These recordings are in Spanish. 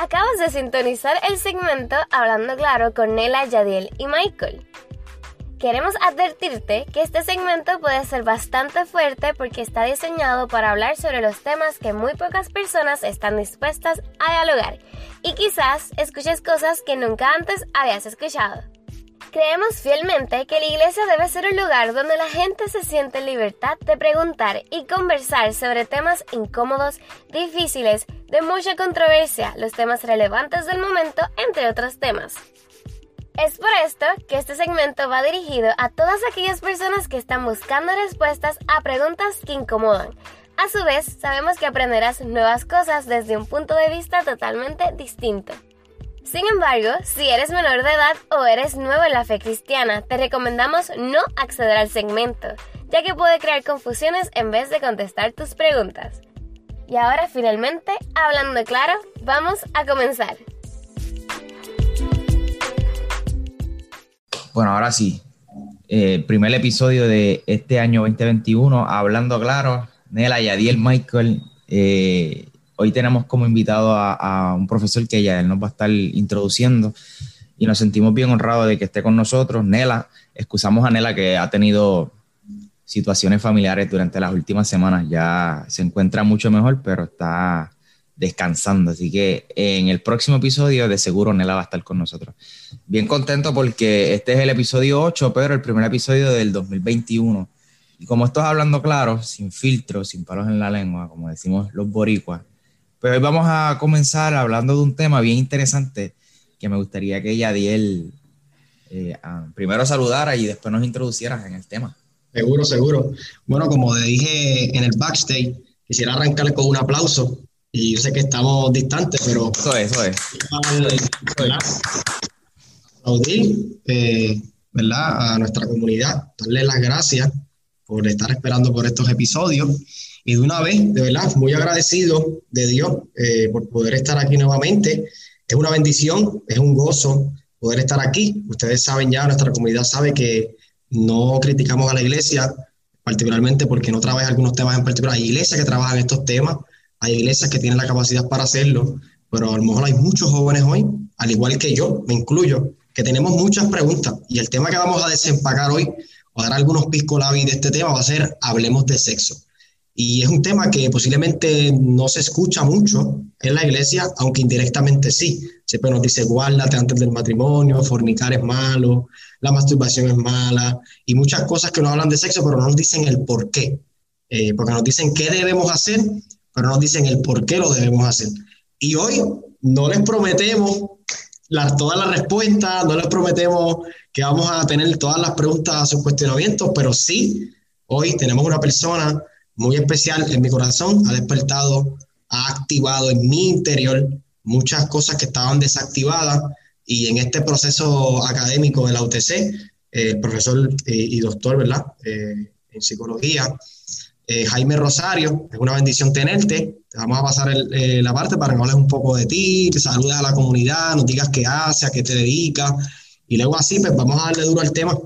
Acabas de sintonizar el segmento Hablando Claro con Nela, Yadiel y Michael. Queremos advertirte que este segmento puede ser bastante fuerte porque está diseñado para hablar sobre los temas que muy pocas personas están dispuestas a dialogar y quizás escuches cosas que nunca antes habías escuchado. Creemos fielmente que la iglesia debe ser un lugar donde la gente se siente en libertad de preguntar y conversar sobre temas incómodos, difíciles, de mucha controversia, los temas relevantes del momento, entre otros temas. Es por esto que este segmento va dirigido a todas aquellas personas que están buscando respuestas a preguntas que incomodan. A su vez, sabemos que aprenderás nuevas cosas desde un punto de vista totalmente distinto. Sin embargo, si eres menor de edad o eres nuevo en la fe cristiana, te recomendamos no acceder al segmento, ya que puede crear confusiones en vez de contestar tus preguntas. Y ahora finalmente, hablando claro, vamos a comenzar. Bueno, ahora sí, eh, primer episodio de este año 2021, hablando claro, Nela y Adiel Michael. Eh, Hoy tenemos como invitado a, un profesor que ya él nos va a estar introduciendo y nos sentimos bien honrados de que esté con nosotros. Nela, excusamos a Nela que ha tenido situaciones familiares durante las últimas semanas. Ya se encuentra mucho mejor, pero está descansando. Así que en el próximo episodio de seguro Nela va a estar con nosotros. Bien contento porque este es el episodio 8, pero el primer episodio del 2021. Y como estás hablando claro, sin filtro, sin palos en la lengua, como decimos los boricuas, pues hoy vamos a comenzar hablando de un tema bien interesante que me gustaría que Yadiel eh, primero saludara y después nos introduciera en el tema. Seguro, seguro. Bueno, como dije en el backstage, quisiera arrancarle con un aplauso. Y yo sé que estamos distantes, pero. Eso es, eso es. Aplaudir, eh, ¿verdad? A nuestra comunidad, darle las gracias por estar esperando por estos episodios y de una vez, de verdad, muy agradecido de Dios eh, por poder estar aquí nuevamente. Es una bendición, es un gozo poder estar aquí. Ustedes saben ya, nuestra comunidad sabe que no criticamos a la iglesia, particularmente porque no trabaja algunos temas en particular. Hay iglesias que trabajan estos temas, hay iglesias que tienen la capacidad para hacerlo, pero a lo mejor hay muchos jóvenes hoy, al igual que yo, me incluyo, que tenemos muchas preguntas. Y el tema que vamos a desempacar hoy, o dar algunos piscolabis de este tema, va a ser hablemos de sexo. Y es un tema que posiblemente no se escucha mucho en la iglesia, aunque indirectamente sí. Siempre nos dice, guárdate antes del matrimonio, fornicar es malo, la masturbación es mala, y muchas cosas que nos hablan de sexo, pero no nos dicen el por qué. Eh, porque nos dicen qué debemos hacer, pero no nos dicen el por qué lo debemos hacer. Y hoy no les prometemos las, todas las respuestas, no les prometemos que vamos a tener todas las preguntas a sus cuestionamientos, pero sí, hoy tenemos una persona muy especial en mi corazón, ha despertado, ha activado en mi interior muchas cosas que estaban desactivadas y en este proceso académico de la UTC, el profesor eh, y doctor, ¿verdad? Eh, en psicología, eh, Jaime Rosario, es una bendición tenerte. Te vamos a pasar la parte para que hables un poco de ti, te saludes a la comunidad, nos digas qué hace, a qué te dedicas. Y luego así, pues vamos a darle duro al tema.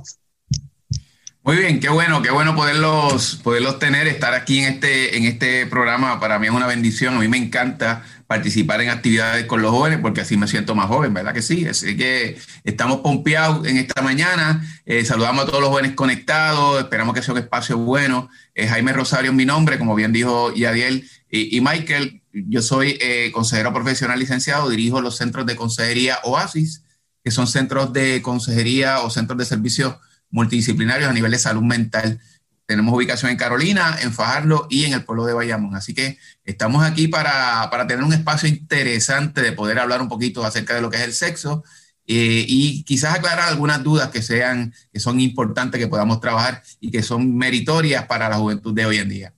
Muy bien, qué bueno, qué bueno poderlos, poderlos tener, estar aquí en este, en este programa. Para mí es una bendición. A mí me encanta participar en actividades con los jóvenes porque así me siento más joven, ¿verdad que sí? Así que estamos pompeados en esta mañana. Eh, saludamos a todos los jóvenes conectados. Esperamos que sea un espacio bueno. Eh, Jaime Rosario es mi nombre, como bien dijo Yadiel y, Michael. Yo soy eh, consejero profesional licenciado, dirijo los centros de consejería Oasis, que son centros de consejería o centros de servicio multidisciplinarios a nivel de salud mental. Tenemos ubicación en Carolina, en Fajardo y en el pueblo de Bayamón. Así que estamos aquí para, tener un espacio interesante de poder hablar un poquito acerca de lo que es el sexo eh, y quizás aclarar algunas dudas que sean, que son importantes que podamos trabajar y que son meritorias para la juventud de hoy en día.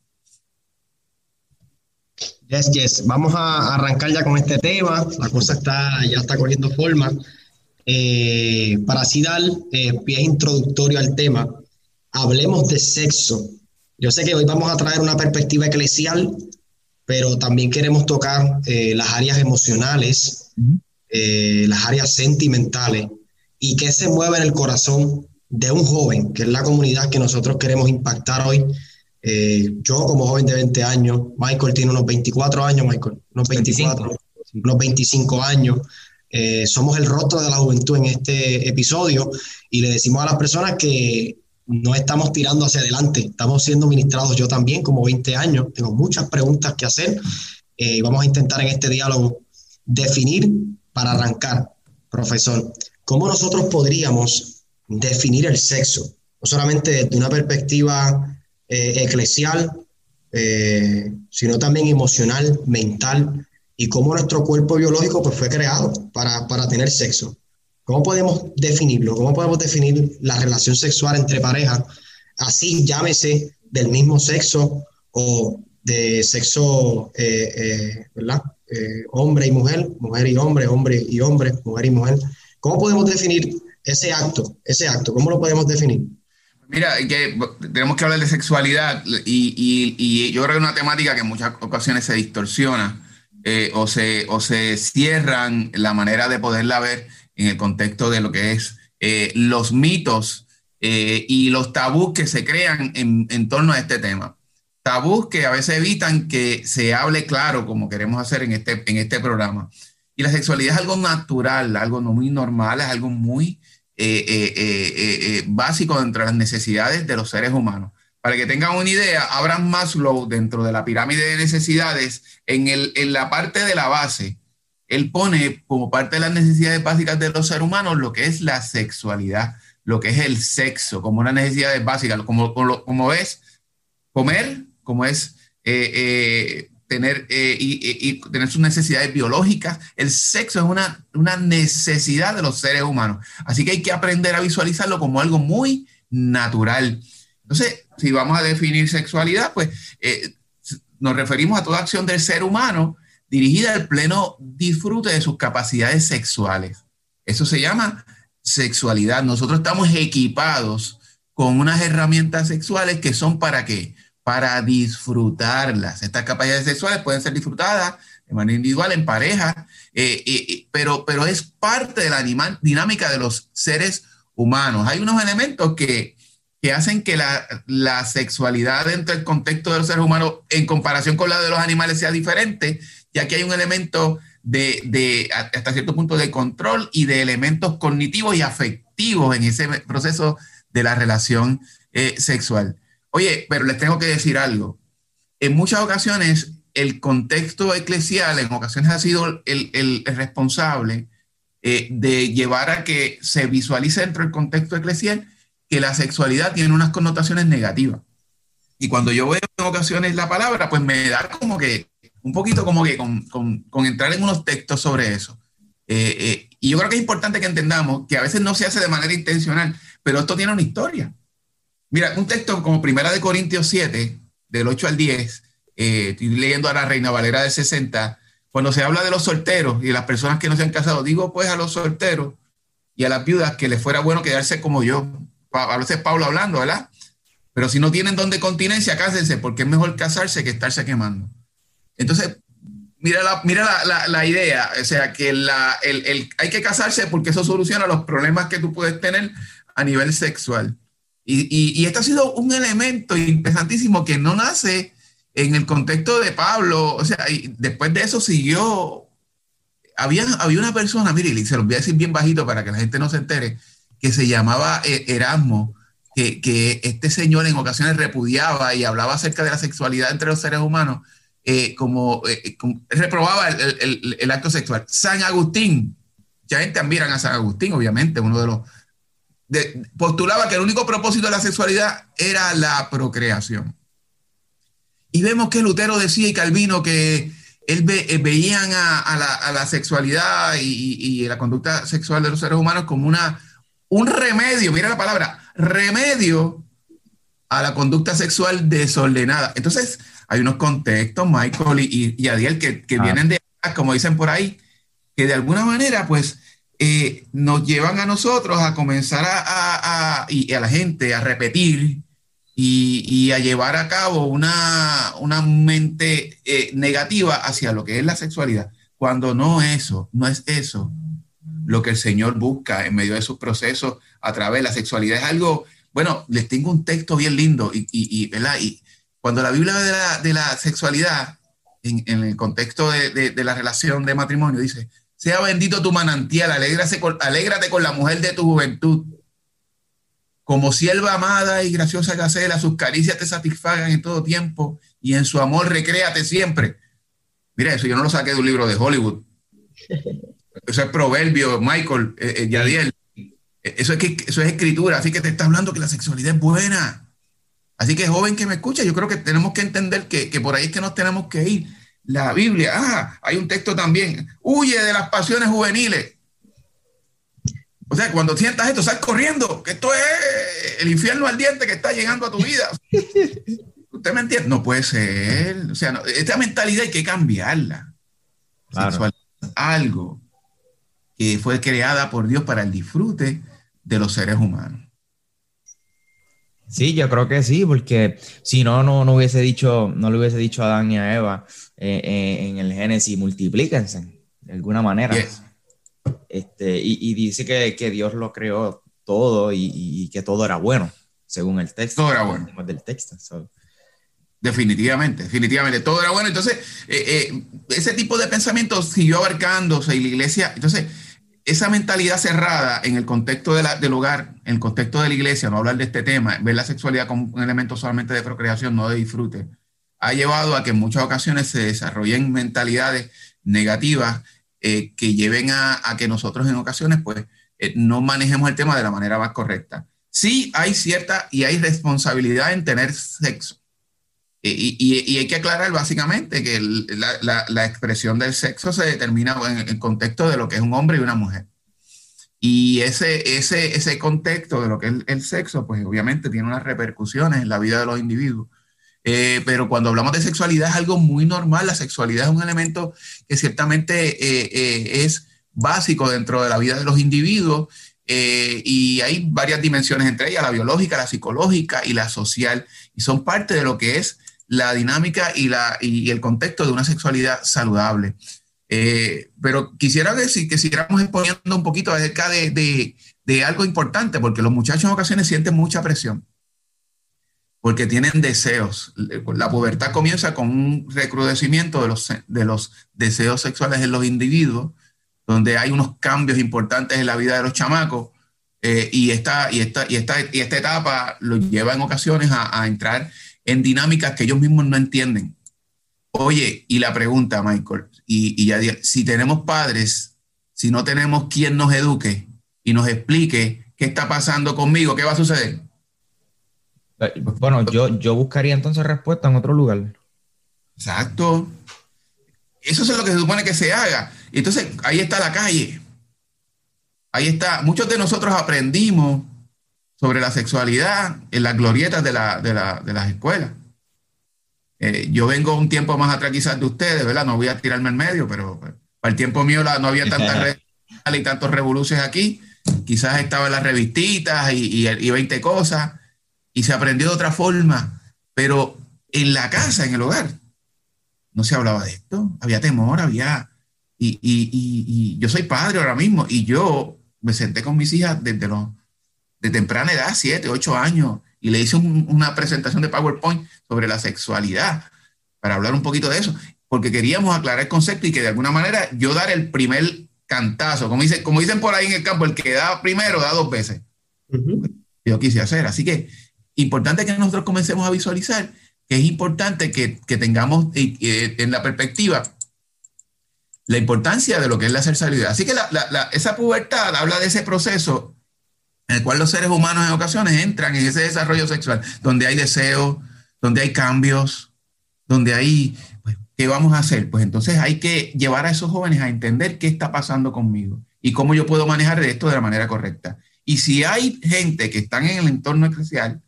Yes, yes. Vamos a arrancar ya con este tema. La cosa está, ya está cogiendo forma. Eh, para así dar eh, pie introductorio al tema, hablemos de sexo. Yo sé que hoy vamos a traer una perspectiva eclesial, pero también queremos tocar eh, las áreas emocionales, las áreas sentimentales y qué se mueve en el corazón de un joven, que es la comunidad que nosotros queremos impactar hoy. yo como joven de 20 años, Michael tiene unos 24 años, Michael, unos 25. unos 25 años. Eh, somos el rostro de la juventud en este episodio y le decimos a las personas que no estamos tirando hacia adelante, estamos siendo ministrados yo también, como 20 años, tengo muchas preguntas que hacer eh, y vamos a intentar en este diálogo definir para arrancar, profesor, cómo nosotros podríamos definir el sexo, no solamente desde una perspectiva eh, eclesial, eh, sino también emocional, mental, y cómo nuestro cuerpo biológico pues, fue creado para, para tener sexo. ¿Cómo podemos definirlo? ¿Cómo podemos definir la relación sexual entre parejas? Así llámese del mismo sexo o de sexo, eh, eh, ¿verdad? Eh, hombre y mujer, mujer y hombre, hombre y hombre, mujer y mujer. ¿Cómo podemos definir ese acto? Ese acto, ¿cómo lo podemos definir? Mira, que tenemos que hablar de sexualidad y, y, y yo creo que es una temática que en muchas ocasiones se distorsiona o, se, o se cierran la manera de poderla ver en el contexto de lo que es eh, los mitos eh, y los tabús que se crean en, en, torno a este tema. Tabús que a veces evitan que se hable claro, como queremos hacer en este, en este programa. Y la sexualidad es algo natural, algo muy normal, es algo muy eh, básico dentro de las necesidades de los seres humanos. Para que tengan una idea, Abraham Maslow, dentro de la pirámide de necesidades, en, el, en la parte de la base, él pone como parte de las necesidades básicas de los seres humanos lo que es la sexualidad, lo que es el sexo, como una necesidad básica, como, como, es comer, como es eh, eh, tener, eh, y, tener sus necesidades biológicas. El sexo es una, una necesidad de los seres humanos. Así que hay que aprender a visualizarlo como algo muy natural. Entonces, si vamos a definir sexualidad, pues nos referimos a toda acción del ser humano dirigida al pleno disfrute de sus capacidades sexuales. Eso se llama sexualidad. Nosotros estamos equipados con unas herramientas sexuales que son para qué? Para disfrutarlas. Estas capacidades sexuales pueden ser disfrutadas de manera individual, en pareja, eh, eh, eh, pero, pero es parte de la dinámica de los seres humanos. Hay unos elementos que, que hacen que la, la, sexualidad dentro del contexto de los seres humanos en comparación con la de los animales sea diferente ya que hay un elemento de, hasta cierto punto de control y de elementos cognitivos y afectivos en ese proceso de la relación eh, sexual. Oye, pero les tengo que decir algo. En muchas ocasiones, el contexto eclesial en ocasiones ha sido el, responsable eh, de llevar a que se visualice dentro del contexto eclesial que la sexualidad tiene unas connotaciones negativas. Y cuando yo veo en ocasiones la palabra, pues me da como que un poquito como que con, entrar en unos textos sobre eso. Eh, eh, y yo creo que es importante que entendamos que a veces no se hace de manera intencional, pero esto tiene una historia. Mira, un texto como Primera de Corintios 7, del 8 al 10, eh, estoy leyendo a la Reina Valera de 60, cuando se habla de los solteros y de las personas que no se han casado, digo pues a los solteros y a las viudas que les fuera bueno quedarse como yo. A veces Pablo hablando, ¿verdad? Pero si no tienen donde continencia, cásense, porque es mejor casarse que estarse quemando. Entonces, mira la, mira la, idea, o sea, que la, el, hay que casarse porque eso soluciona los problemas que tú puedes tener a nivel sexual. Y, y, y ha sido un elemento interesantísimo que no nace en el contexto de Pablo, o sea, y después de eso siguió, había, había una persona, mire, y se lo voy a decir bien bajito para que la gente no se entere, que se llamaba eh, Erasmo, que, que este señor en ocasiones repudiaba y hablaba acerca de la sexualidad entre los seres humanos, eh, como, eh, reprobaba el, acto sexual. San Agustín, ya admiran a San Agustín, obviamente, uno de los... postulaba que el único propósito de la sexualidad era la procreación. Y vemos que Lutero decía y Calvino que él eh, veían a, la, sexualidad y, y, la conducta sexual de los seres humanos como una, un remedio, mira la palabra, remedio a la conducta sexual desordenada. Entonces, hay unos contextos, Michael y, Adiel, que, que ah. vienen de, como dicen por ahí, que de alguna manera, pues, eh, nos llevan a nosotros a comenzar a, y a la gente a repetir y, a llevar a cabo una, una mente eh, negativa hacia lo que es la sexualidad, cuando no eso, no es eso lo que el Señor busca en medio de sus procesos a través de la sexualidad. Es algo, bueno, les tengo un texto bien lindo y, y, y, ¿verdad? y cuando la Biblia habla de la, sexualidad, en, el contexto de, la relación de matrimonio, dice, sea bendito tu manantial, alégrate con, con la mujer de tu juventud. Como sierva amada y graciosa gacela, sus caricias te satisfagan en todo tiempo y en su amor recréate siempre. Mira, eso yo no lo saqué de un libro de Hollywood. Eso es proverbio, Michael, eh, eh, Yadiel. Eso es, que, eso es escritura, así que te está hablando que la sexualidad es buena. Así que joven que me escucha, yo creo que tenemos que entender que, que por ahí es que nos tenemos que ir. La Biblia, ah, hay un texto también, huye de las pasiones juveniles. O sea, cuando sientas esto, sal corriendo, que esto es el infierno ardiente que está llegando a tu vida. ¿Usted me entiende? No puede ser. O sea, esta mentalidad hay que cambiarla. algo que fue creada por Dios para el disfrute de los seres humanos. Sí, yo creo que sí, porque si no, no, no hubiese dicho, no le hubiese dicho a Adán y a Eva eh, eh, en el Génesis, multiplíquense de alguna manera. Este, y, dice que, Dios lo creó todo y, que todo era bueno, según el texto. Todo era bueno. Del texto. Definitivamente, definitivamente, todo era bueno. Entonces, eh, ese tipo de pensamientos siguió abarcándose y la iglesia, entonces, esa mentalidad cerrada en el contexto del hogar, en el contexto de la iglesia, no hablar de este tema, ver la sexualidad como un elemento solamente de procreación, no de disfrute, ha llevado a que en muchas ocasiones se desarrollen mentalidades negativas eh, que lleven a, que nosotros en ocasiones pues eh, no manejemos el tema de la manera más correcta. Sí hay cierta y hay responsabilidad en tener sexo. Y, hay que aclarar básicamente que la, expresión del sexo se determina en el contexto de lo que es un hombre y una mujer. Y ese, ese, ese contexto de lo que es el, sexo, pues obviamente tiene unas repercusiones en la vida de los individuos. Eh, pero cuando hablamos de sexualidad es algo muy normal. La sexualidad es un elemento que ciertamente eh, eh, es básico dentro de la vida de los individuos y hay varias dimensiones entre ellas, la biológica, la psicológica y la social, y son parte de lo que es la dinámica y, la, y el contexto de una sexualidad saludable. Eh, pero quisiera decir que siguiéramos exponiendo un poquito acerca de, de, algo importante, porque los muchachos en ocasiones sienten mucha presión, porque tienen deseos. La pubertad comienza con un recrudecimiento de los, de los deseos sexuales en los individuos, donde hay unos cambios importantes en la vida de los chamacos. Eh, y, esta, y, esta, y, esta, y esta etapa los lleva en ocasiones a, a entrar en dinámicas que ellos mismos no entienden. Oye, y la pregunta, Michael, y, ya si tenemos padres, si no tenemos quien nos eduque y nos explique qué está pasando conmigo, ¿qué va a suceder? Eh, bueno, yo, yo buscaría entonces respuesta en otro lugar. Exacto. Eso es lo que se supone que se haga. Entonces, ahí está la calle. Ahí está. Muchos de nosotros aprendimos sobre la sexualidad en las glorietas de, la, de, la, de las escuelas. Eh, yo vengo un tiempo más atrás quizás de ustedes, ¿verdad? No voy a tirarme en medio, pero pues, para el tiempo mío no había tantas redes y tantos revoluciones aquí. Quizás estaba en las revistitas y, y, 20 cosas y se aprendió de otra forma, pero en la casa, en el hogar, no se hablaba de esto. Había temor, había... Y, y, y yo soy padre ahora mismo y yo me senté con mis hijas desde los de temprana edad, 7, 8 años, y le hice una presentación de PowerPoint sobre la sexualidad, para hablar un poquito de eso, porque queríamos aclarar el concepto y que de alguna manera yo dar el primer cantazo, como, dice, como dicen por ahí en el campo, el que da primero da dos veces. Yo quise hacer, así que importante que nosotros comencemos a visualizar que es importante que, que tengamos en la perspectiva la importancia de lo que es la sexualidad. Así que esa pubertad habla de ese proceso en el cual los seres humanos en ocasiones entran en ese desarrollo sexual, donde hay deseos, donde hay cambios, donde hay, pues, ¿qué vamos a hacer? Pues entonces hay que llevar a esos jóvenes a entender qué está pasando conmigo y cómo yo puedo manejar esto de la manera correcta. Y si hay gente que están en el entorno eclesial,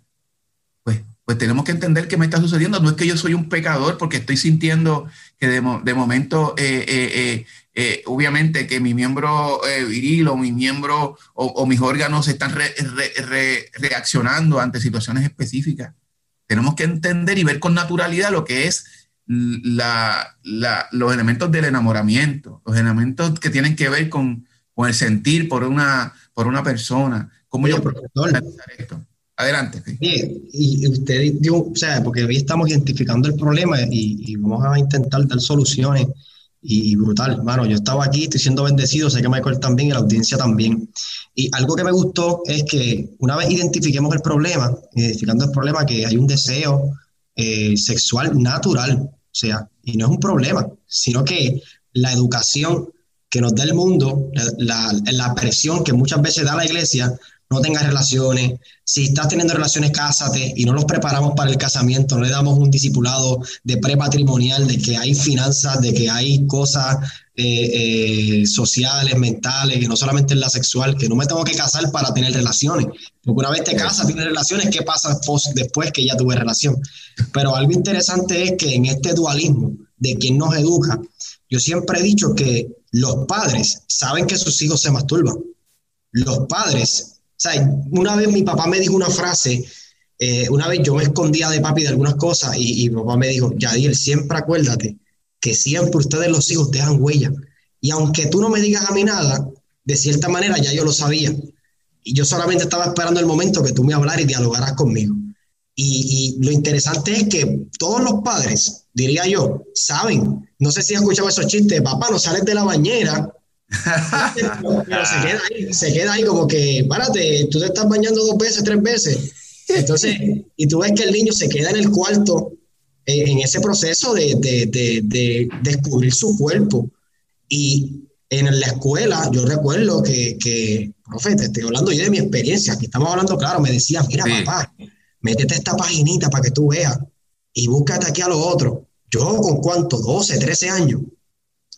pues, tenemos que entender qué me está sucediendo. No es que yo soy un pecador porque estoy sintiendo que de, momento eh, eh, eh, obviamente que mi miembro viril o mi miembro o, mis órganos están reaccionando ante situaciones específicas. Tenemos que entender y ver con naturalidad lo que es los elementos del enamoramiento, los elementos que tienen que ver con, el sentir por una, por una persona. ¿Cómo yo profesor, esto? Adelante. y, usted dijo, o sea, porque hoy estamos identificando el problema y, vamos a intentar dar soluciones y brutal, mano, yo estaba aquí, estoy siendo bendecido, sé que Michael también y la audiencia también. Y algo que me gustó es que una vez identifiquemos el problema, identificando el problema que hay un deseo eh, sexual natural, o sea, y no es un problema, sino que la educación que nos da el mundo, la, la presión que muchas veces da la iglesia, no tengas relaciones. Si estás teniendo relaciones, cásate y no los preparamos para el casamiento, no le damos un discipulado de prepatrimonial, de que hay finanzas, de que hay cosas eh, eh, sociales, mentales, que no solamente es la sexual, que no me tengo que casar para tener relaciones. Porque una vez te casas, tienes relaciones, ¿qué pasa después que ya tuve relación? Pero algo interesante es que en este dualismo de quien nos educa, yo siempre he dicho que los padres saben que sus hijos se masturban. Los padres sea, una vez mi papá me dijo una frase, eh, una vez yo me escondía de papi de algunas cosas y, mi papá me dijo, Yadiel, siempre acuérdate que siempre ustedes los hijos dejan huella. Y aunque tú no me digas a mí nada, de cierta manera ya yo lo sabía. Y yo solamente estaba esperando el momento que tú me hablaras y dialogaras conmigo. Y, y, lo interesante es que todos los padres, diría yo, saben, no sé si has escuchado esos chistes, papá, no sales de la bañera pero se queda ahí, se queda ahí como que, párate, tú te estás bañando dos veces, tres veces. Entonces, y tú ves que el niño se queda en el cuarto eh, en ese proceso de, de, de, de, descubrir su cuerpo. Y en la escuela, yo recuerdo que, que, profe, te estoy hablando yo de mi experiencia, aquí estamos hablando claro, me decía, mira, papá, métete esta paginita para que tú veas y búscate aquí a los otros. Yo con cuánto, 12, 13 años,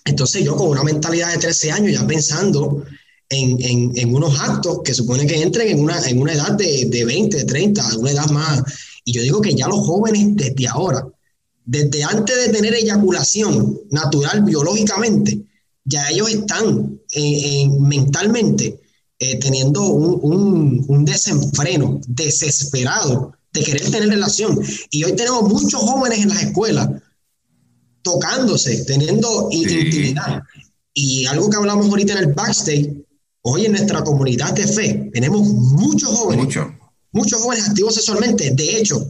entonces yo con una mentalidad de 13 años ya pensando en, en, unos actos que supone que entren en una, en una edad de, de 20, 30, una edad más. Y yo digo que ya los jóvenes desde ahora, desde antes de tener eyaculación natural biológicamente, ya ellos están mentalmente eh, teniendo un, un, desenfreno desesperado de querer tener relación. Y hoy tenemos muchos jóvenes en las escuelas tocándose, teniendo intimidad. Y algo que hablamos ahorita en el backstage, hoy en nuestra comunidad de fe tenemos muchos jóvenes, muchos jóvenes activos sexualmente. De hecho,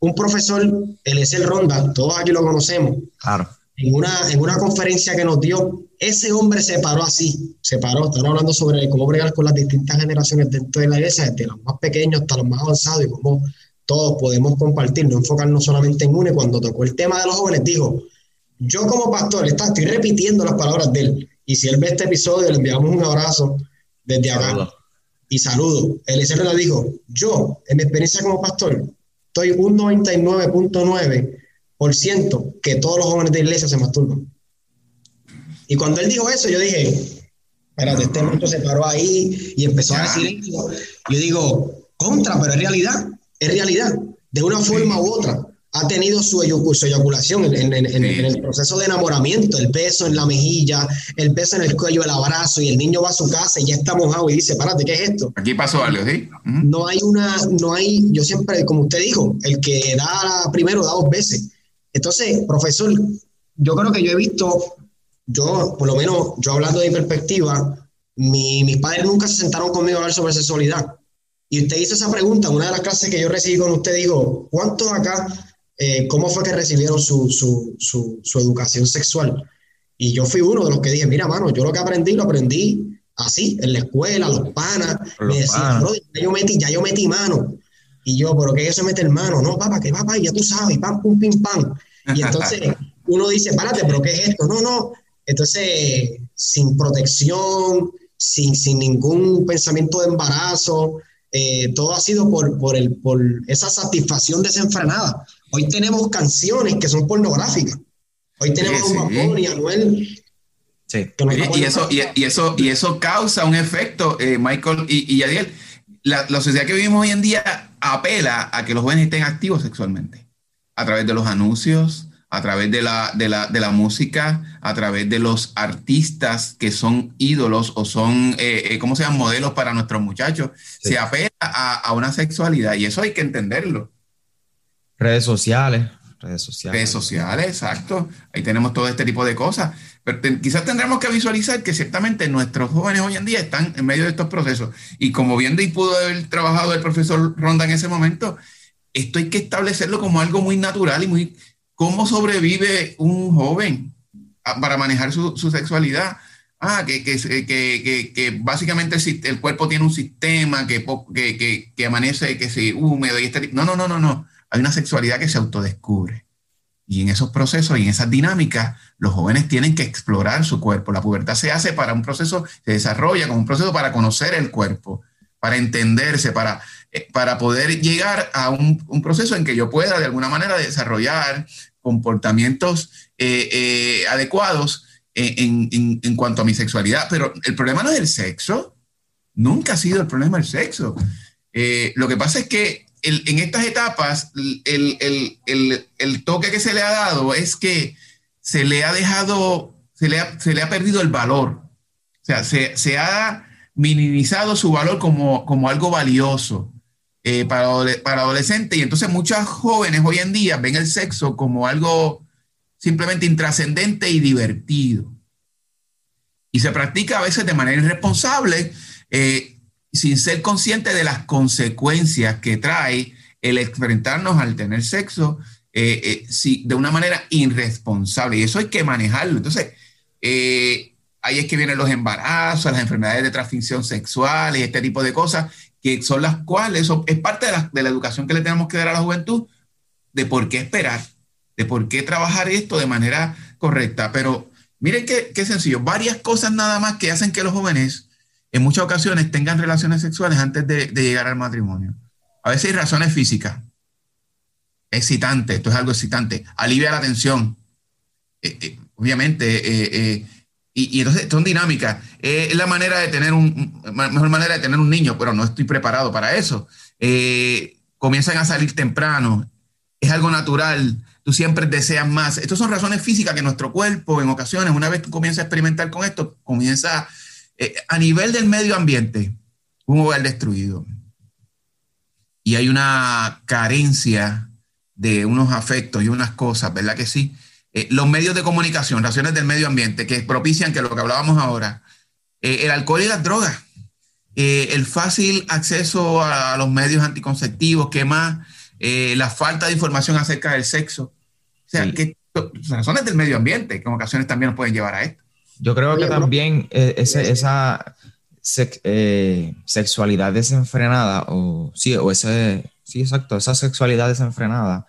un profesor, el Ronda, todos aquí lo conocemos, claro. en, una, en una conferencia que nos dio, ese hombre se paró así, se paró, están hablando sobre cómo bregar con las distintas generaciones dentro de la iglesia, desde los más pequeños hasta los más avanzados y cómo todos podemos compartir, no enfocarnos solamente en uno. Y cuando tocó el tema de los jóvenes, dijo, yo como pastor, estoy repitiendo las palabras de él. Y si él ve este episodio, le enviamos un abrazo desde acá. Y saludo. El le dijo, yo, en mi experiencia como pastor, estoy un 99.9% que todos los jóvenes de iglesia se masturban. Y cuando él dijo eso, yo dije, espérate, este momento se paró ahí y empezó a decir eso. Yo digo, contra, pero es realidad, es realidad, de una forma u otra ha tenido su, eyaculación en, el proceso de enamoramiento, el beso en la mejilla, el beso en el cuello, el abrazo, y el niño va a su casa y ya está mojado y dice, párate, ¿qué es esto? Aquí pasó algo, ¿sí? No hay una, no hay, yo siempre, como usted dijo, el que da primero da dos veces. Entonces, profesor, yo creo que yo he visto, yo, por lo menos, yo hablando de mi perspectiva, mis padres nunca se sentaron conmigo a hablar sobre sexualidad. Y usted hizo esa pregunta, una de las clases que yo recibí con usted, dijo, ¿cuántos acá eh, cómo fue que recibieron su, su, su, su, educación sexual. Y yo fui uno de los que dije, mira, mano, yo lo que aprendí, lo aprendí así, en la escuela, los panas, me decían, ya yo, metí, ya yo metí mano. Y yo, ¿pero qué eso mete el mano? No, papá, que papá, ya tú sabes, pam, pum, pim, pam. Y entonces uno dice, párate, ¿pero qué es esto? No, no. Entonces, sin protección, sin, sin ningún pensamiento de embarazo, eh, todo ha sido por, por, el, por esa satisfacción desenfrenada. Hoy tenemos canciones que son pornográficas. Hoy tenemos un Bambón y Anuel. Sí. Y, eso, y, eso, y eso causa un efecto, eh, Michael y, y Yadiel. La, la, sociedad que vivimos hoy en día apela a que los jóvenes estén activos sexualmente a través de los anuncios, a través de la, de la, de la música, a través de los artistas que son ídolos o son, eh, eh ¿cómo se llaman? Modelos para nuestros muchachos. Se apela a, a, una sexualidad y eso hay que entenderlo redes sociales. redes sociales. Redes sociales, exacto. Ahí tenemos todo este tipo de cosas. Pero quizás tendremos que visualizar que ciertamente nuestros jóvenes hoy en día están en medio de estos procesos. Y como bien y pudo haber trabajado el profesor Ronda en ese momento, esto hay que establecerlo como algo muy natural y muy... ¿Cómo sobrevive un joven para manejar su, su sexualidad? Ah, que, que, que, que, básicamente el, cuerpo tiene un sistema que, que, que, amanece, que se húmedo y este No, no, no, no, no. Hay una sexualidad que se autodescubre. Y en esos procesos y en esas dinámicas, los jóvenes tienen que explorar su cuerpo. La pubertad se hace para un proceso, se desarrolla como un proceso para conocer el cuerpo, para entenderse, para, eh, para poder llegar a un, proceso en que yo pueda de alguna manera desarrollar comportamientos eh, eh, adecuados en, cuanto a mi sexualidad, pero el problema no es el sexo, nunca ha sido el problema el sexo. Lo que pasa es que en estas etapas, el, toque que se le ha dado es que se le ha dejado, se le ha, se le ha perdido el valor. O sea, se, ha minimizado su valor como, como algo valioso eh, para, para adolescentes. Y entonces muchas jóvenes hoy en día ven el sexo como algo simplemente intrascendente y divertido. Y se practica a veces de manera irresponsable, eh, sin ser consciente de las consecuencias que trae el enfrentarnos al tener sexo eh, eh, de una manera irresponsable. Y eso hay que manejarlo. Entonces, ahí es que vienen los embarazos, las enfermedades de transmisión sexual y este tipo de cosas, que son las cuales, es parte de la, de la educación que le tenemos que dar a la juventud, de por qué esperar de por qué trabajar esto de manera correcta. Pero miren qué, sencillo, varias cosas nada más que hacen que los jóvenes en muchas ocasiones tengan relaciones sexuales antes de, llegar al matrimonio. A veces hay razones físicas. Excitante, esto es algo excitante. Alivia la tensión. Eh, eh, obviamente, eh, y, entonces son dinámicas. es la manera de tener un, mejor manera de tener un niño, pero no estoy preparado para eso. comienzan a salir temprano. Es algo natural tú siempre deseas más. Estas son razones físicas que nuestro cuerpo, en ocasiones, una vez tú comienzas a experimentar con esto, comienza eh, a nivel del medio ambiente, un hogar destruido. Y hay una carencia de unos afectos y unas cosas, ¿verdad que sí? Eh, los medios de comunicación, razones del medio ambiente, que propician que lo que hablábamos ahora, eh, el alcohol y las drogas, el fácil acceso a, los medios anticonceptivos, ¿qué más? la falta de información acerca del sexo, o sea, que razones del medio ambiente que en ocasiones también nos pueden llevar a esto. Yo creo que también eh, esa eh, sexualidad desenfrenada, o sí, o ese, sí, exacto, esa sexualidad desenfrenada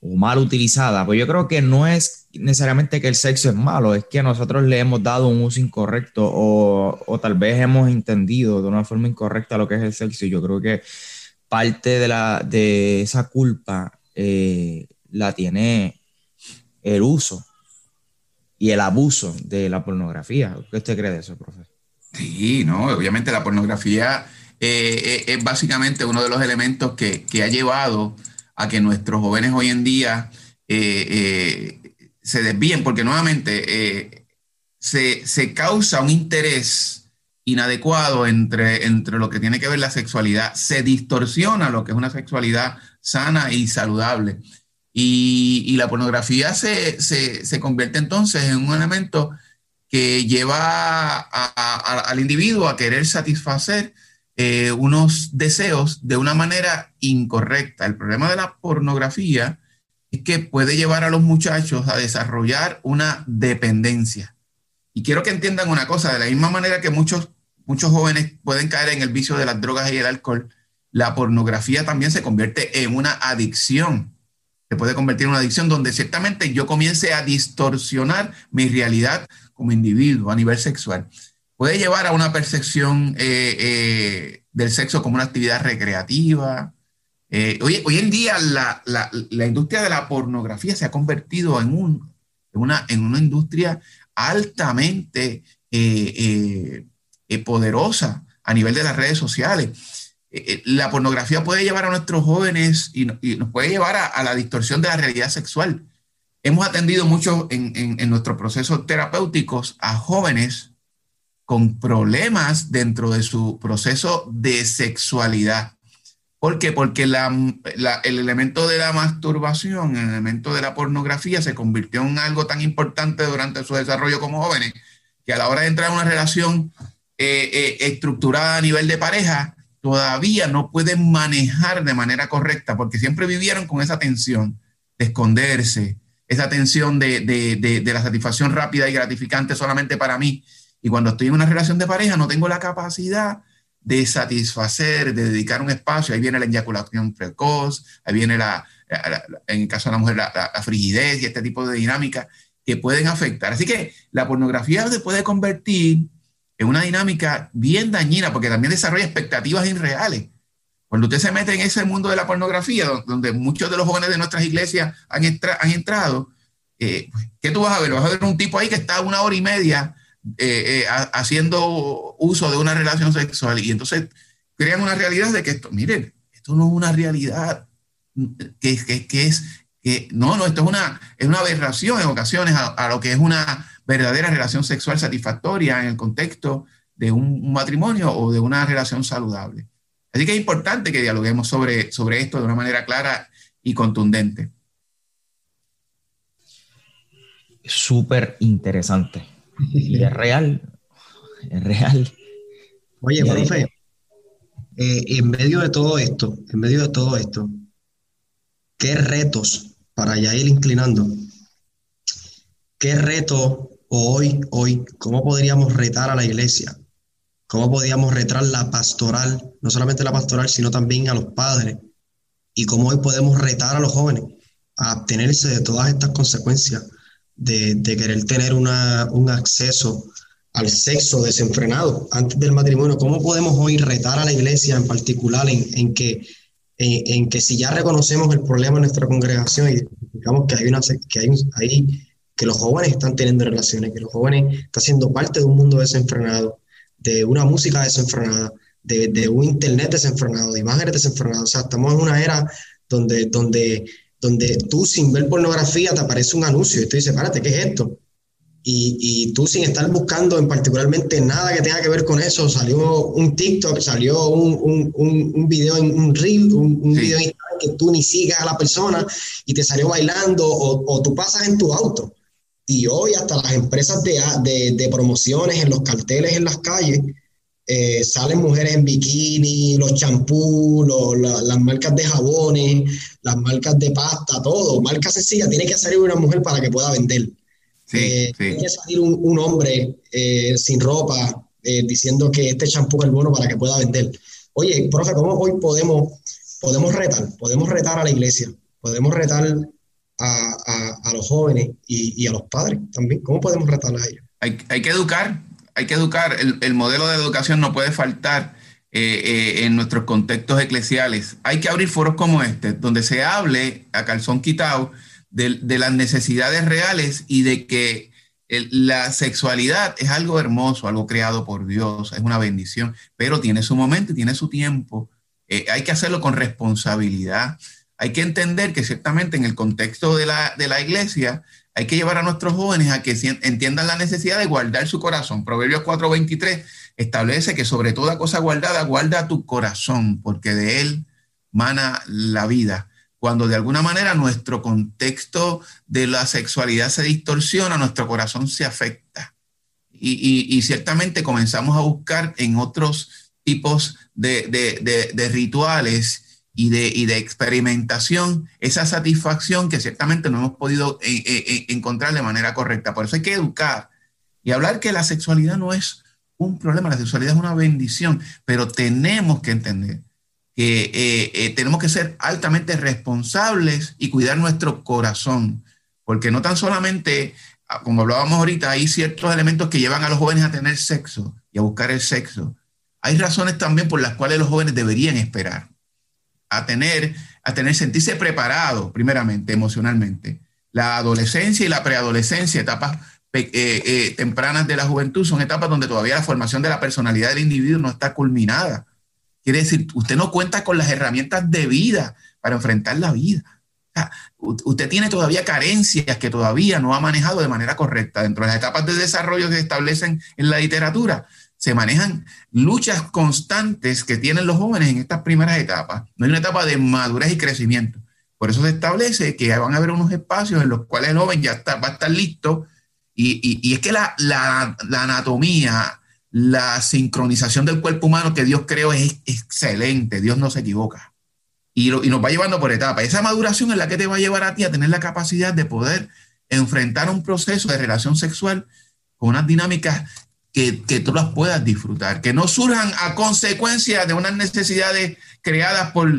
o mal utilizada, pues yo creo que no es necesariamente que el sexo es malo, es que nosotros le hemos dado un uso incorrecto o, o tal vez hemos entendido de una forma incorrecta lo que es el sexo. Y yo creo que parte de, la, de esa culpa eh, la tiene el uso y el abuso de la pornografía. ¿Qué usted cree de eso, profesor? Sí, no, obviamente la pornografía eh, eh, es básicamente uno de los elementos que, ha llevado a que nuestros jóvenes hoy en día eh, se desvíen, porque nuevamente se, causa un interés inadecuado entre, entre lo que tiene que ver la sexualidad, se distorsiona lo que es una sexualidad sana y saludable. Y, la pornografía se, convierte entonces en un elemento que lleva al individuo a querer satisfacer eh, unos deseos de una manera incorrecta. El problema de la pornografía es que puede llevar a los muchachos a desarrollar una dependencia. Y quiero que entiendan una cosa, de la misma manera que muchos, muchos jóvenes pueden caer en el vicio de las drogas y el alcohol, la pornografía también se convierte en una adicción se puede convertir en una adicción donde ciertamente yo comience a distorsionar mi realidad como individuo a nivel sexual. Puede llevar a una percepción eh, eh, del sexo como una actividad recreativa. Eh, hoy, en día la, industria de la pornografía se ha convertido en una industria altamente poderosa a nivel de las redes sociales. Eh, eh, la pornografía puede llevar a nuestros jóvenes y, nos puede llevar a, la distorsión de la realidad sexual. Hemos atendido mucho en, en, nuestros procesos terapéuticos a jóvenes con problemas dentro de su proceso de sexualidad. ¿Por qué? Porque el elemento de la masturbación, el elemento de la pornografía se convirtió en algo tan importante durante su desarrollo como jóvenes, que a la hora de entrar en una relación eh, estructurada a nivel de pareja, todavía no pueden manejar de manera correcta, porque siempre vivieron con esa tensión de esconderse, esa tensión de, de la satisfacción rápida y gratificante solamente para mí. Y cuando estoy en una relación de pareja, no tengo la capacidad de satisfacer, de dedicar un espacio. Ahí viene la eyaculación precoz, ahí viene la, en el caso de la mujer, la, frigidez y este tipo de dinámicas que pueden afectar. Así que la pornografía se puede convertir en una dinámica bien dañina porque también desarrolla expectativas irreales. Cuando usted se mete en ese mundo de la pornografía, donde muchos de los jóvenes de nuestras iglesias han, han entrado, eh, pues, ¿qué tú vas a ver? Vas a ver un tipo ahí que está una hora y media eh, eh, haciendo uso de una relación sexual y entonces crean una realidad de que esto, miren, esto no es una realidad, que, que, que es, que no, no, esto es una, es una aberración en ocasiones a, lo que es una verdadera relación sexual satisfactoria en el contexto de un, matrimonio o de una relación saludable. Así que es importante que dialoguemos sobre, sobre esto de una manera clara y contundente. Súper interesante. Y es real, es real. Oye, profe, eh, en medio de todo esto, en medio de todo esto, ¿qué retos, para ya ir inclinando, qué reto hoy, hoy, cómo podríamos retar a la iglesia? ¿Cómo podríamos retar la pastoral, no solamente la pastoral, sino también a los padres? Y cómo hoy podemos retar a los jóvenes a abstenerse de todas estas consecuencias de, querer tener un acceso al sexo desenfrenado antes del matrimonio. ¿Cómo podemos hoy retar a la iglesia en particular en, que, en, que si ya reconocemos el problema en nuestra congregación y digamos que hay una que hay, que los jóvenes están teniendo relaciones, que los jóvenes están siendo parte de un mundo desenfrenado, de una música desenfrenada, de, de un internet desenfrenado, de imágenes desenfrenadas. O sea, estamos en una era donde, donde donde tú sin ver pornografía te aparece un anuncio y tú dices, párate, ¿qué es esto? Y, y, tú sin estar buscando en particularmente nada que tenga que ver con eso, salió un TikTok, salió un, un, un, un video, un reel, un, un video en que tú ni sigas a la persona y te salió bailando o, o tú pasas en tu auto. Y hoy hasta las empresas de, de, de promociones en los carteles en las calles eh, salen mujeres en bikini, los champús, las marcas de jabones, las marcas de pasta, todo, marca sencilla, tiene que salir una mujer para que pueda vender. Eh, tiene que salir un, hombre eh, sin ropa diciendo que este champú es bueno para que pueda vender. Oye, profe, ¿cómo hoy podemos, podemos retar? Podemos retar a la iglesia, podemos retar a, los jóvenes y, a los padres también. ¿Cómo podemos retarlos a ellos? Hay, hay que educar, hay que educar, el, modelo de educación no puede faltar eh, eh, en nuestros contextos eclesiales. Hay que abrir foros como este, donde se hable a calzón quitado de, las necesidades reales y de que la sexualidad es algo hermoso, algo creado por Dios, es una bendición, pero tiene su momento y tiene su tiempo. Eh, hay que hacerlo con responsabilidad. Hay que entender que ciertamente en el contexto de la, de la iglesia hay que llevar a nuestros jóvenes a que entiendan la necesidad de guardar su corazón. Proverbios 4:23 establece que sobre toda cosa guardada, guarda tu corazón, porque de él mana la vida. Cuando de alguna manera nuestro contexto de la sexualidad se distorsiona, nuestro corazón se afecta. Y, ciertamente comenzamos a buscar en otros tipos de rituales y de, y de experimentación, esa satisfacción que ciertamente no hemos podido eh, eh, eh, encontrar de manera correcta. Por eso hay que educar y hablar que la sexualidad no es un problema, la sexualidad es una bendición, pero tenemos que entender que tenemos que ser altamente responsables y cuidar nuestro corazón, porque no tan solamente, ah, como hablábamos ahorita, hay ciertos elementos que llevan a los jóvenes a tener sexo y a buscar el sexo. Hay razones también por las cuales los jóvenes deberían esperar a tener, a tener, sentirse preparado, primeramente, emocionalmente. La adolescencia y la preadolescencia, etapas eh, eh, tempranas de la juventud, son etapas donde todavía la formación de la personalidad del individuo no está culminada. Quiere decir, usted no cuenta con las herramientas de vida para enfrentar la vida. usted tiene todavía carencias que todavía no ha manejado de manera correcta dentro de las etapas de desarrollo que establecen en la literatura. Se manejan luchas constantes que tienen los jóvenes en estas primeras etapas. No hay una etapa de madurez y crecimiento. Por eso se establece que van a haber unos espacios en los cuales el joven ya va a estar listo. Y, es que la, anatomía, la sincronización del cuerpo humano que Dios creó es excelente. Dios no se equivoca. Y, y nos va llevando por etapas. Esa maduración es la que te va a llevar a ti a tener la capacidad de poder enfrentar un proceso de relación sexual con unas dinámicas que, que, tú las puedas disfrutar, que no surjan a consecuencia de unas necesidades creadas por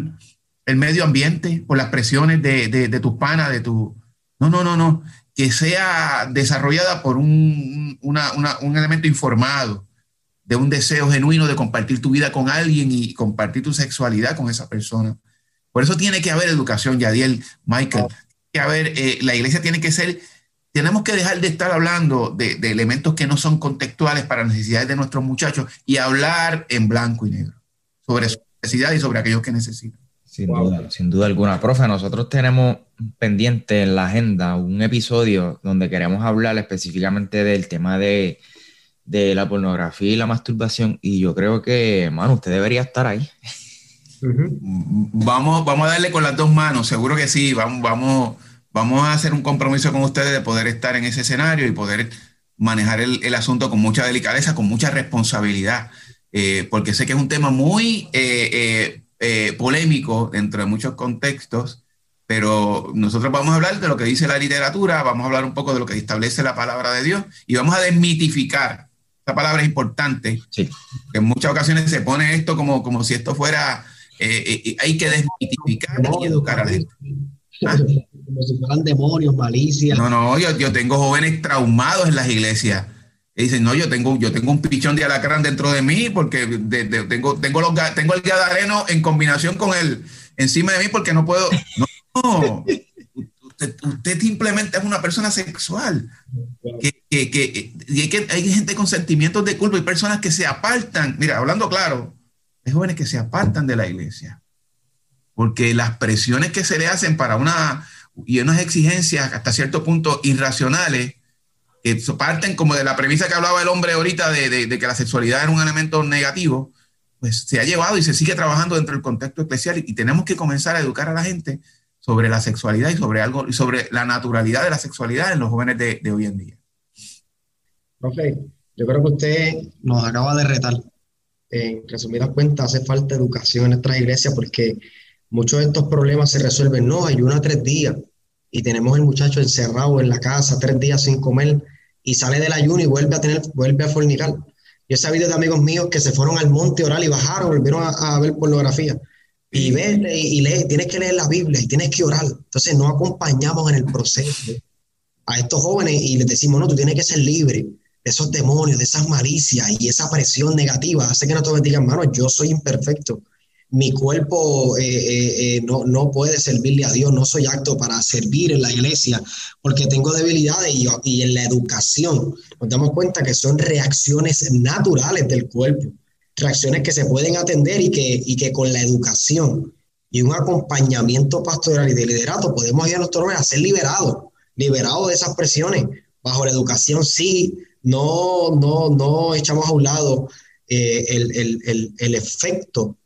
el medio ambiente, por las presiones de, de, tus panas, de tu... No, no, no, no, que sea desarrollada por un, un elemento informado, de un deseo genuino de compartir tu vida con alguien y compartir tu sexualidad con esa persona. Por eso tiene que haber educación, Yadiel, Michael, que haber, eh, la iglesia tiene que ser, tenemos que dejar de estar hablando de, elementos que no son contextuales para las necesidades de nuestros muchachos y hablar en blanco y negro sobre sus necesidades y sobre aquellos que necesitan. Sin duda, sin duda alguna. Profe, nosotros tenemos pendiente en la agenda un episodio donde queremos hablar específicamente del tema de, de la pornografía y la masturbación y yo creo que, mano, usted debería estar ahí. Vamos, vamos a darle con las dos manos, seguro que sí, vamos, vamos, vamos a hacer un compromiso con ustedes de poder estar en ese escenario y poder manejar el, asunto con mucha delicadeza, con mucha responsabilidad, eh, porque sé que es un tema muy eh, eh, polémico dentro de muchos contextos, pero nosotros vamos a hablar de lo que dice la literatura, vamos a hablar un poco de lo que establece la palabra de Dios y vamos a desmitificar. Esta palabra es importante. Sí. En muchas ocasiones se pone esto como, como si esto fuera eh, eh, eh, hay que desmitificar y educar a la gente. ¿Ah? Como si fueran demonios, malicia. No, no, yo, yo tengo jóvenes traumados en las iglesias. Y dicen, no, yo tengo, yo tengo un pichón de alacrán dentro de mí porque tengo, tengo, los, tengo el gadareno en combinación con el encima de mí porque no puedo. No, usted, simplemente es una persona sexual. Que, que, que, y que hay gente con sentimientos de culpa y personas que se apartan. Mira, hablando claro, jóvenes que se apartan de la iglesia, porque las presiones que se le hacen para una y unas exigencias hasta cierto punto irracionales, que parten como de la premisa que hablaba el hombre ahorita de, que la sexualidad era un elemento negativo, pues se ha llevado y se sigue trabajando dentro del contexto especial y, tenemos que comenzar a educar a la gente sobre la sexualidad y sobre algo y sobre la naturalidad de la sexualidad en los jóvenes de, de hoy en día. Profe, yo creo que usted nos acaba de retar en resumidas cuentas, hace falta educación en nuestras iglesias porque muchos de estos problemas se resuelven, no, hay una tres días y tenemos el muchacho encerrado en la casa tres días sin comer y sale del ayuno y vuelve a tener, vuelve a fornicar. Yo he sabido de amigos míos que se fueron al monte oral y bajaron, volvieron a, ver pornografía. Y ve y lee, tienes que leer la Biblia y tienes que orar. Entonces no acompañamos en el proceso a estos jóvenes y les decimos, no, tú tienes que ser libre esos demonios, de esas malicias y esa presión negativa hace que nosotros digan, hermano, yo soy imperfecto. Mi cuerpo eh, eh, eh, no, no, puede servirle a Dios, no soy apto para servir en la iglesia porque tengo debilidades y, y en la educación nos damos cuenta que son reacciones naturales del cuerpo, reacciones que se pueden atender y que, y que con la educación y un acompañamiento pastoral y de liderato podemos ir a nuestros a ser liberados, liberados de esas presiones. Bajo la educación sí no, no, no echamos a un lado eh, el, efecto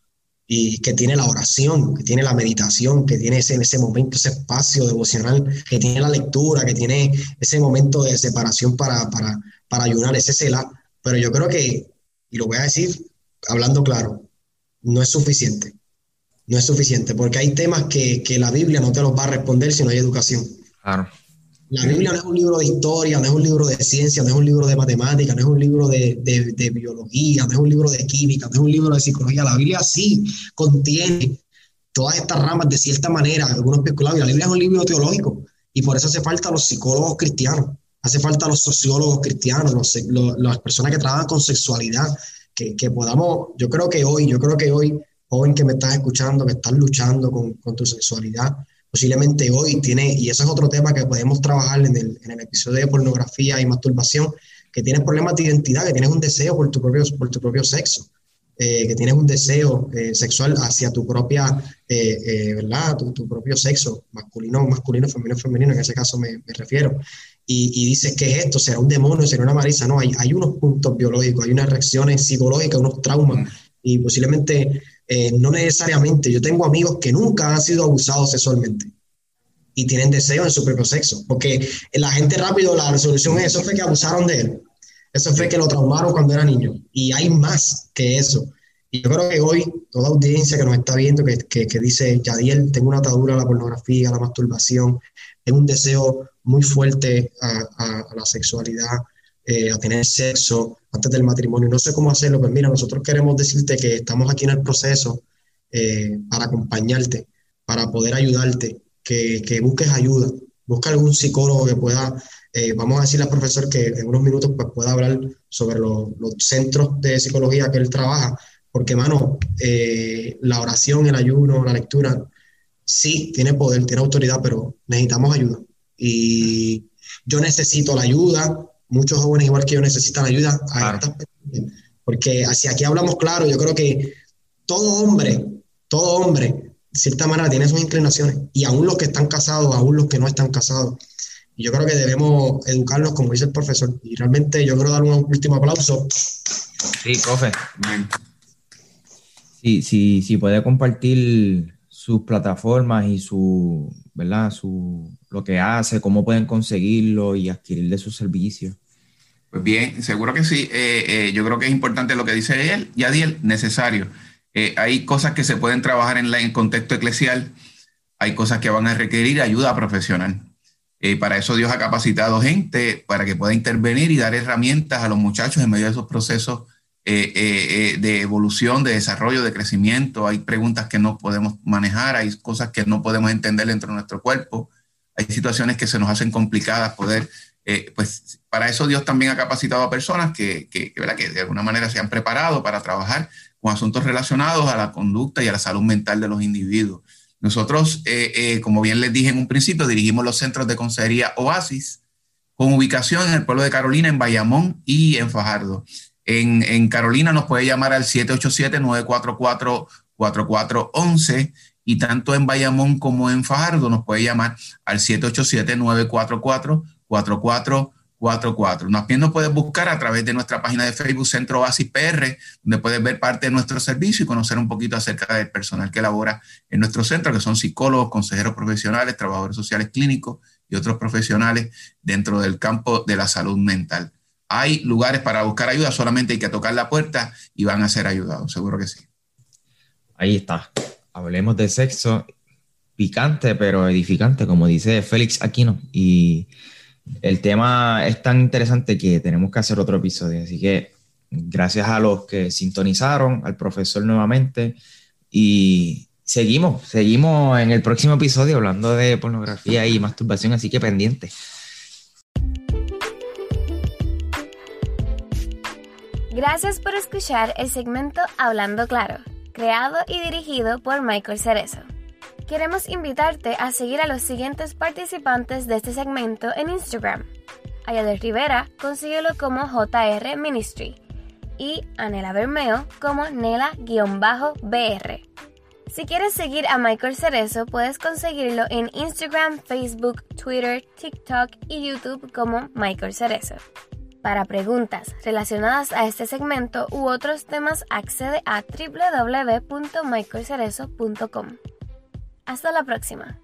que tiene la oración, que tiene la meditación, que tiene ese, ese momento, ese espacio devocional, que tiene la lectura, que tiene ese momento de separación para, para, para ayunar, ese cela. Pero yo creo que, y lo voy a decir hablando claro, no es suficiente. No es suficiente, porque hay temas que, que la Biblia no te los va a responder si no hay educación. Claro. La Biblia no es un libro de historia, no es un libro de ciencia, no es un libro de matemática, no es un libro de, de, biología, no es un libro de química, no es un libro de psicología. La Biblia sí contiene todas estas ramas de cierta manera, algunos especulados. La Biblia es un libro teológico y por eso hace falta los psicólogos cristianos, hace falta los sociólogos cristianos, las personas que trabajan con sexualidad, que, que, podamos, yo creo que hoy, yo creo que hoy, joven que me estás escuchando, que estás luchando con, con tu sexualidad, posiblemente hoy tiene, y ese es otro tema que podemos trabajar en el, en el episodio de pornografía y masturbación, que tienes problemas de identidad, que tienes un deseo por tu propio, por tu propio sexo, eh, que tienes un deseo eh, sexual hacia tu propia, eh, ¿verdad? Tu, tu, propio sexo, masculino, masculino, femenino, femenino, en ese caso me, me, refiero. y, dices, ¿qué es esto? ¿Será un demonio? ¿Será una marisa? No, hay, hay unos puntos biológicos, hay unas reacciones psicológicas, unos traumas, mm. y posiblemente eh, no necesariamente. Yo tengo amigos que nunca han sido abusados sexualmente y tienen deseo en su propio sexo, porque la gente rápido, la resolución es, eso fue que abusaron de él, eso fue que lo traumaron cuando era niño, y hay más que eso. Y yo creo que hoy toda audiencia que nos está viendo, que, que, que dice, Yadiel, tengo una atadura a la pornografía, a la masturbación, tengo un deseo muy fuerte a, la sexualidad, eh, a tener sexo antes del matrimonio. No sé cómo hacerlo, pero mira, nosotros queremos decirte que estamos aquí en el proceso eh, para acompañarte, para poder ayudarte, que, que, busques ayuda, busca algún psicólogo que pueda, eh, vamos a decirle al profesor que en unos minutos pues, pueda hablar sobre los centros de psicología que él trabaja, porque, mano, la oración, el ayuno, la lectura, sí, tiene poder, tiene autoridad, pero necesitamos ayuda. Y yo necesito la ayuda, muchos jóvenes igual que yo necesitan ayuda, porque así aquí hablamos claro, yo creo que todo hombre, todo hombre, de cierta manera tiene sus inclinaciones, y aún los que están casados, aún los que no están casados. Y yo creo que debemos educarlos, como dice el profesor. Y realmente yo quiero dar un último aplauso. Sí, profe. Sí, sí, sí puede compartir sus plataformas y su, ¿verdad? Su, lo que hace, cómo pueden conseguirlo y adquirir de sus servicios. Pues bien, seguro que sí. Eh, eh, yo creo que es importante lo que dice él, Yadiel, necesario. Eh, hay cosas que se pueden trabajar en, el contexto eclesial, hay cosas que van a requerir ayuda profesional. para eso Dios ha capacitado gente para que pueda intervenir y dar herramientas a los muchachos en medio de esos procesos de evolución, de desarrollo, de crecimiento. Hay preguntas que no podemos manejar, hay cosas que no podemos entender dentro de nuestro cuerpo, hay situaciones que se nos hacen complicadas poder, pues para eso Dios también ha capacitado a personas que, que, que de alguna manera se han preparado para trabajar con asuntos relacionados a la conducta y a la salud mental de los individuos. Nosotros, como bien les dije en un principio, dirigimos los centros de consejería Oasis con ubicación en el pueblo de Carolina, en Bayamón y en Fajardo. En, Carolina nos puede llamar al 787-944-4411 y tanto en Bayamón como en Fajardo nos puede llamar al 787-944-4444. También nos puedes buscar a través de nuestra página de Facebook Centro Basis PR, donde puedes ver parte de nuestro servicio y conocer un poquito acerca del personal que labora en nuestro centro, que son psicólogos, consejeros profesionales, trabajadores sociales clínicos y otros profesionales dentro del campo de la salud mental hay lugares para buscar ayuda, solamente hay que tocar la puerta y van a ser ayudados, seguro que sí. Ahí está. Hablemos de sexo picante, pero edificante, como dice Félix Aquino. Y el tema es tan interesante que tenemos que hacer otro episodio. Así que gracias a los que sintonizaron, al profesor nuevamente. Y seguimos, seguimos en el próximo episodio hablando de pornografía y masturbación, así que pendiente. Gracias por escuchar el segmento Hablando Claro, creado y dirigido por Michael Cerezo. Queremos invitarte a seguir a los siguientes participantes de este segmento en Instagram. Ayadel Rivera, consíguelo como JR Ministry y Anela Bermeo como Nela-BR. Si quieres seguir a Michael Cerezo, puedes conseguirlo en Instagram, Facebook, Twitter, TikTok y YouTube como Michael Cerezo. Para preguntas relacionadas a este segmento u otros temas accede a www.michaelcerezo.com. Hasta la próxima.